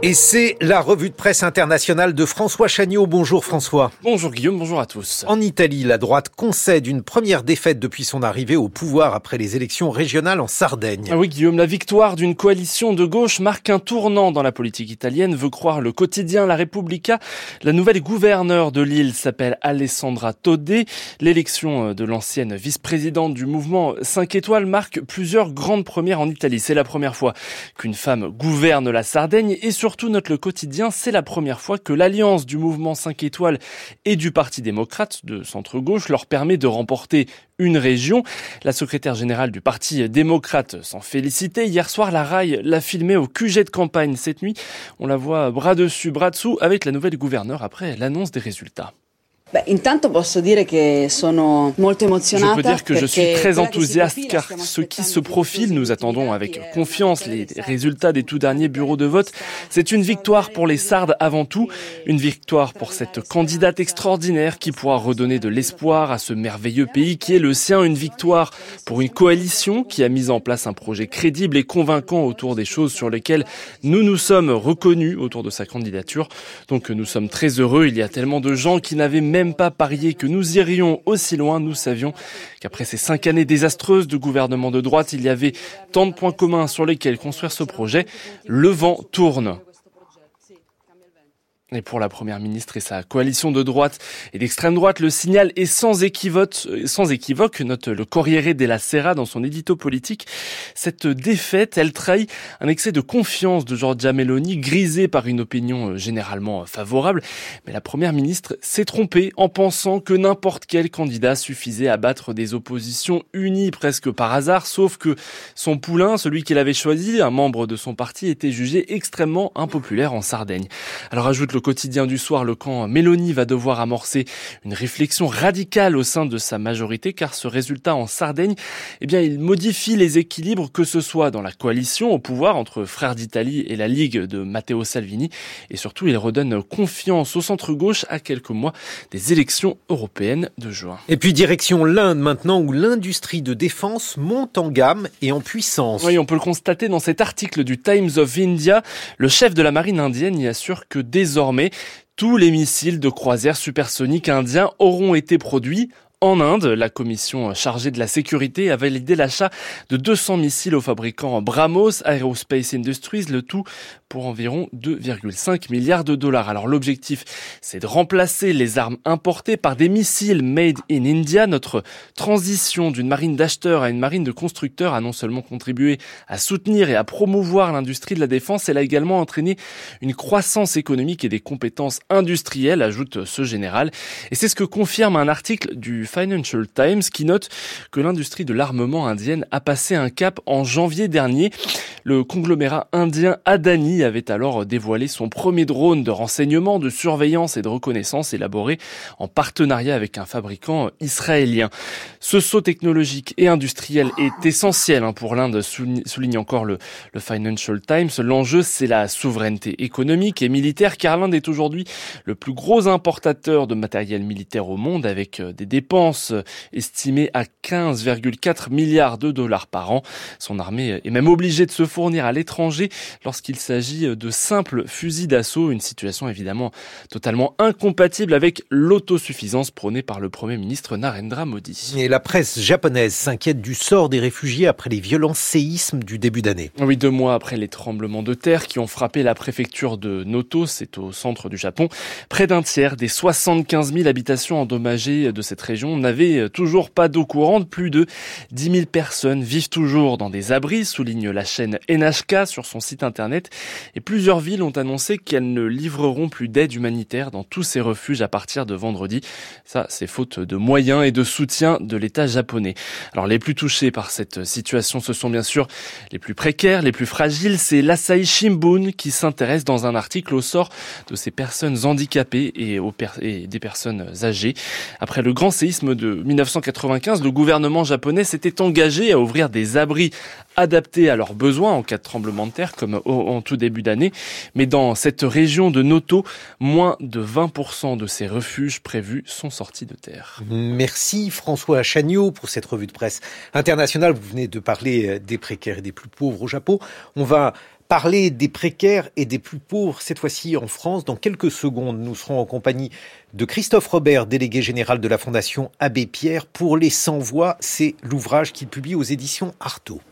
Et c'est la revue de presse internationale de François Chagnot. Bonjour François. Bonjour Guillaume, bonjour à tous. En Italie, la droite concède une première défaite depuis son arrivée au pouvoir après les élections régionales en Sardaigne. Ah oui Guillaume, la victoire d'une coalition de gauche marque un tournant dans la politique italienne, veut croire le quotidien La Repubblica. La nouvelle gouverneure de l'île s'appelle Alessandra Todé. L'élection de l'ancienne vice-présidente du mouvement 5 étoiles marque plusieurs grandes premières en Italie. C'est la première fois qu'une femme gouverne la Sardaigne et sur surtout note le quotidien, c'est la première fois que l'alliance du mouvement 5 étoiles et du Parti démocrate de centre-gauche leur permet de remporter une région. La secrétaire générale du Parti démocrate s'en félicitait. Hier soir, la RAI l'a filmé au QG de campagne cette nuit. On la voit bras dessus, bras dessous avec la nouvelle gouverneure après l'annonce des résultats. Je peux dire que je suis très enthousiaste car ce qui se profile, nous attendons avec confiance les résultats des tout derniers bureaux de vote. C'est une victoire pour les Sardes avant tout, une victoire pour cette candidate extraordinaire qui pourra redonner de l'espoir à ce merveilleux pays qui est le sien, une victoire pour une coalition qui a mis en place un projet crédible et convaincant autour des choses sur lesquelles nous nous sommes reconnus autour de sa candidature. Donc nous sommes très heureux, il y a tellement de gens qui n'avaient même même pas parié que nous irions aussi loin. Nous savions qu'après ces cinq années désastreuses de gouvernement de droite, il y avait tant de points communs sur lesquels construire ce projet. Le vent tourne. Et pour la première ministre et sa coalition de droite et d'extrême droite, le signal est sans équivoque, note le Corriere della Sera dans son édito politique. Cette défaite, elle trahit un excès de confiance de Giorgia Meloni, grisé par une opinion euh, généralement favorable. Mais la première ministre s'est trompée en pensant que n'importe quel candidat suffisait à battre des oppositions unies presque par hasard, sauf que son poulain, celui qu'il avait choisi, un membre de son parti, était jugé extrêmement impopulaire en Sardaigne. Alors ajoute le quotidien du soir, le camp Mélanie va devoir amorcer une réflexion radicale au sein de sa majorité car ce résultat en Sardaigne, eh bien, il modifie les équilibres que ce soit dans la coalition au pouvoir entre Frères d'Italie et la Ligue de Matteo Salvini et surtout il redonne confiance au centre-gauche à quelques mois des élections européennes de juin. Et puis direction l'Inde maintenant où l'industrie de défense monte en gamme et en puissance. Oui, on peut le constater dans cet article du Times of India. Le chef de la marine indienne y assure que désormais tous les missiles de croisière supersoniques indiens auront été produits en Inde, la commission chargée de la sécurité a validé l'achat de 200 missiles au fabricant Brahmos Aerospace Industries, le tout pour environ 2,5 milliards de dollars. Alors l'objectif, c'est de remplacer les armes importées par des missiles made in India. Notre transition d'une marine d'acheteurs à une marine de constructeurs a non seulement contribué à soutenir et à promouvoir l'industrie de la défense, elle a également entraîné une croissance économique et des compétences industrielles, ajoute ce général. Et c'est ce que confirme un article du Financial Times qui note que l'industrie de l'armement indienne a passé un cap en janvier dernier. Le conglomérat indien Adani avait alors dévoilé son premier drone de renseignement, de surveillance et de reconnaissance élaboré en partenariat avec un fabricant israélien. Ce saut technologique et industriel est essentiel hein, pour l'Inde, souligne encore le, le Financial Times. L'enjeu, c'est la souveraineté économique et militaire, car l'Inde est aujourd'hui le plus gros importateur de matériel militaire au monde, avec des dépenses estimée à 15,4 milliards de dollars par an. Son armée est même obligée de se fournir à l'étranger lorsqu'il s'agit de simples fusils d'assaut, une situation évidemment totalement incompatible avec l'autosuffisance prônée par le Premier ministre Narendra Modi. Et la presse japonaise s'inquiète du sort des réfugiés après les violents séismes du début d'année. Oui, deux mois après les tremblements de terre qui ont frappé la préfecture de Noto, c'est au centre du Japon, près d'un tiers des 75 000 habitations endommagées de cette région on n'avait euh, toujours pas d'eau courante. Plus de 10 000 personnes vivent toujours dans des abris, souligne la chaîne NHK sur son site internet. Et plusieurs villes ont annoncé qu'elles ne livreront plus d'aide humanitaire dans tous ces refuges à partir de vendredi. Ça, c'est faute de moyens et de soutien de l'État japonais. Alors, les plus touchés par cette situation, ce sont bien sûr les plus précaires, les plus fragiles. C'est l'Asahi Shimbun qui s'intéresse dans un article au sort de ces personnes handicapées et, aux et des personnes âgées. Après le grand séisme de 1995, le gouvernement japonais s'était engagé à ouvrir des abris adaptés à leurs besoins en cas de tremblement de terre, comme en tout début d'année. Mais dans cette région de Noto, moins de 20% de ces refuges prévus sont sortis de terre. Merci François Chagnot pour cette revue de presse internationale. Vous venez de parler des précaires et des plus pauvres au Japon. On va Parler des précaires et des plus pauvres, cette fois-ci en France. Dans quelques secondes, nous serons en compagnie de Christophe Robert, délégué général de la Fondation Abbé Pierre. Pour les 100 voix, c'est l'ouvrage qu'il publie aux éditions Artaud.